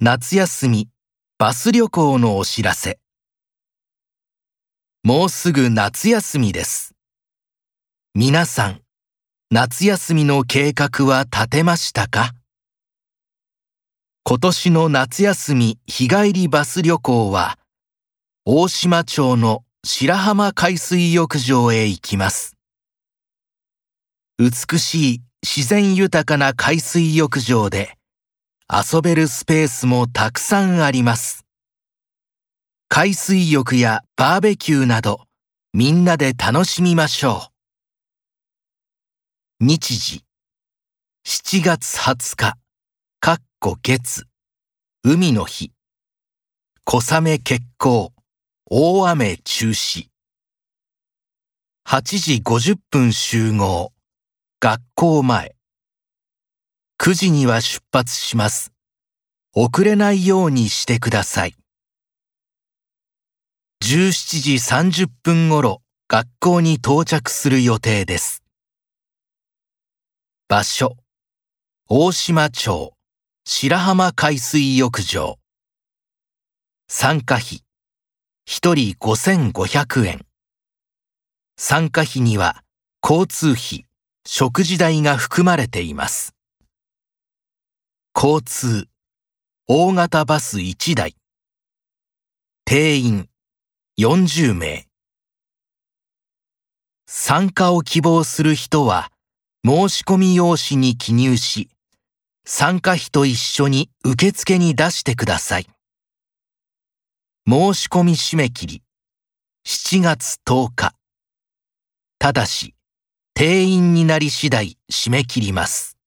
夏休みバス旅行のお知らせ。もうすぐ夏休みです。皆さん夏休みの計画は立てましたか？今年の夏休み日帰りバス旅行は大島町の白浜海水浴場へ行きます。美しい自然豊かな海水浴場で遊べるスペースもたくさんあります。海水浴やバーベキューなどみんなで楽しみましょう。日時7月20日、かっこ月、海の日、小雨決行、大雨中止。8時50分集合、学校前。9時には出発します。遅れないようにしてください。17時30分頃、学校に到着する予定です。場所、大島町、白浜海水浴場。参加費、1人5500円。参加費には、交通費、食事代が含まれています。交通、大型バス1台。定員、40名。参加を希望する人は、申し込み用紙に記入し、参加費と一緒に受付に出してください。申し込み締め切り、7月10日。ただし、定員になり次第締め切ります。